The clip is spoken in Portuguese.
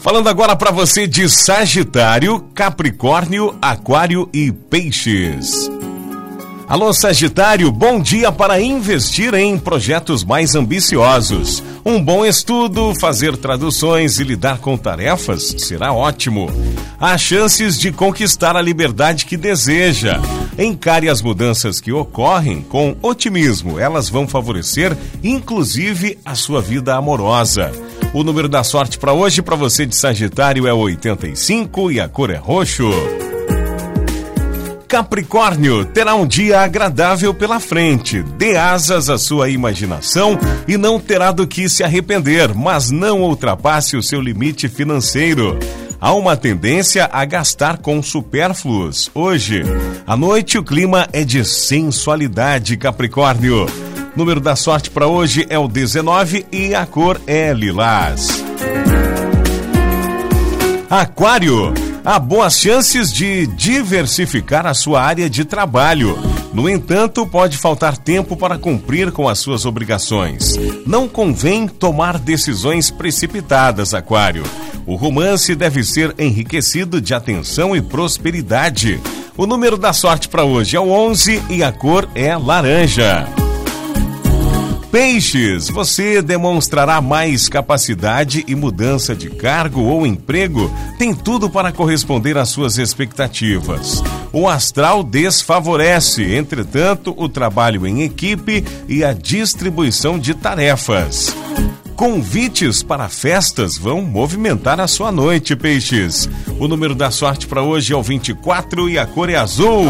Falando agora para você de Sagitário, Capricórnio, Aquário e Peixes. Alô Sagitário, bom dia para investir em projetos mais ambiciosos. Um bom estudo, fazer traduções e lidar com tarefas será ótimo. Há chances de conquistar a liberdade que deseja. Encare as mudanças que ocorrem com otimismo, elas vão favorecer inclusive a sua vida amorosa. O número da sorte para hoje, para você de Sagitário, é 85 e a cor é roxo. Capricórnio terá um dia agradável pela frente. Dê asas à sua imaginação e não terá do que se arrepender, mas não ultrapasse o seu limite financeiro. Há uma tendência a gastar com supérfluos. Hoje, à noite, o clima é de sensualidade, Capricórnio. Número da sorte para hoje é o 19 e a cor é lilás. Aquário, há boas chances de diversificar a sua área de trabalho. No entanto, pode faltar tempo para cumprir com as suas obrigações. Não convém tomar decisões precipitadas, Aquário. O romance deve ser enriquecido de atenção e prosperidade. O número da sorte para hoje é o 11 e a cor é laranja. Peixes, você demonstrará mais capacidade e mudança de cargo ou emprego tem tudo para corresponder às suas expectativas. O astral desfavorece, entretanto, o trabalho em equipe e a distribuição de tarefas. Convites para festas vão movimentar a sua noite, peixes. O número da sorte para hoje é o 24 e a cor é azul.